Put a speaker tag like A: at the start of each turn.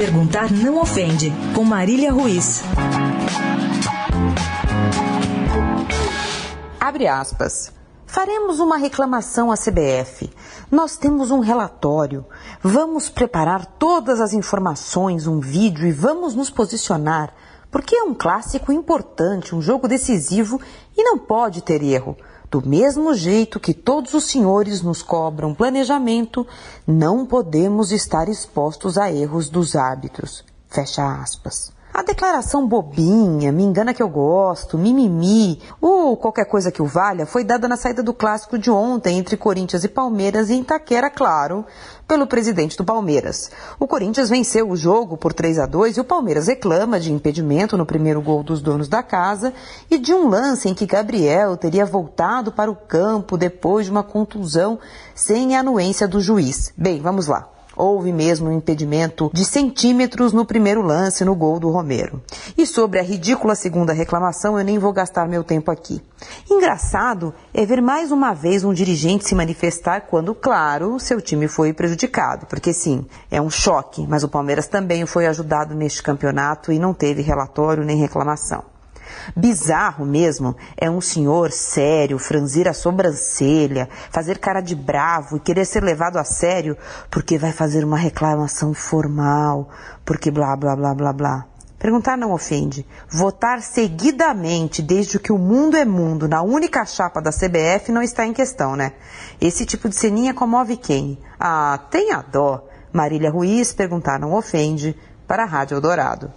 A: Perguntar não ofende, com Marília Ruiz.
B: Abre aspas. Faremos uma reclamação à CBF. Nós temos um relatório. Vamos preparar todas as informações, um vídeo e vamos nos posicionar. Porque é um clássico importante, um jogo decisivo e não pode ter erro. Do mesmo jeito que todos os senhores nos cobram planejamento, não podemos estar expostos a erros dos hábitos. Fecha aspas. A declaração bobinha, me engana que eu gosto, mimimi, ou qualquer coisa que o valha, foi dada na saída do clássico de ontem entre Corinthians e Palmeiras em Itaquera, claro, pelo presidente do Palmeiras. O Corinthians venceu o jogo por 3 a 2 e o Palmeiras reclama de impedimento no primeiro gol dos donos da casa e de um lance em que Gabriel teria voltado para o campo depois de uma contusão sem anuência do juiz. Bem, vamos lá. Houve mesmo um impedimento de centímetros no primeiro lance no gol do Romero. E sobre a ridícula segunda reclamação, eu nem vou gastar meu tempo aqui. Engraçado é ver mais uma vez um dirigente se manifestar quando, claro, seu time foi prejudicado. Porque sim, é um choque, mas o Palmeiras também foi ajudado neste campeonato e não teve relatório nem reclamação. Bizarro mesmo é um senhor sério franzir a sobrancelha, fazer cara de bravo e querer ser levado a sério porque vai fazer uma reclamação formal, porque blá blá blá blá blá. Perguntar não ofende. Votar seguidamente, desde que o mundo é mundo, na única chapa da CBF não está em questão, né? Esse tipo de ceninha comove quem? Ah, tenha dó. Marília Ruiz, perguntar não ofende, para a Rádio Eldorado.